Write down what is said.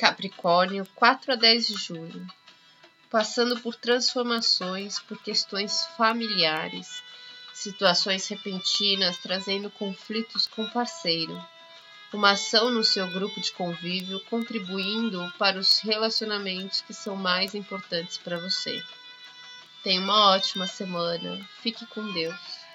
Capricórnio, 4 a 10 de julho. Passando por transformações, por questões familiares, situações repentinas trazendo conflitos com o parceiro, uma ação no seu grupo de convívio contribuindo para os relacionamentos que são mais importantes para você. Tenha uma ótima semana. Fique com Deus.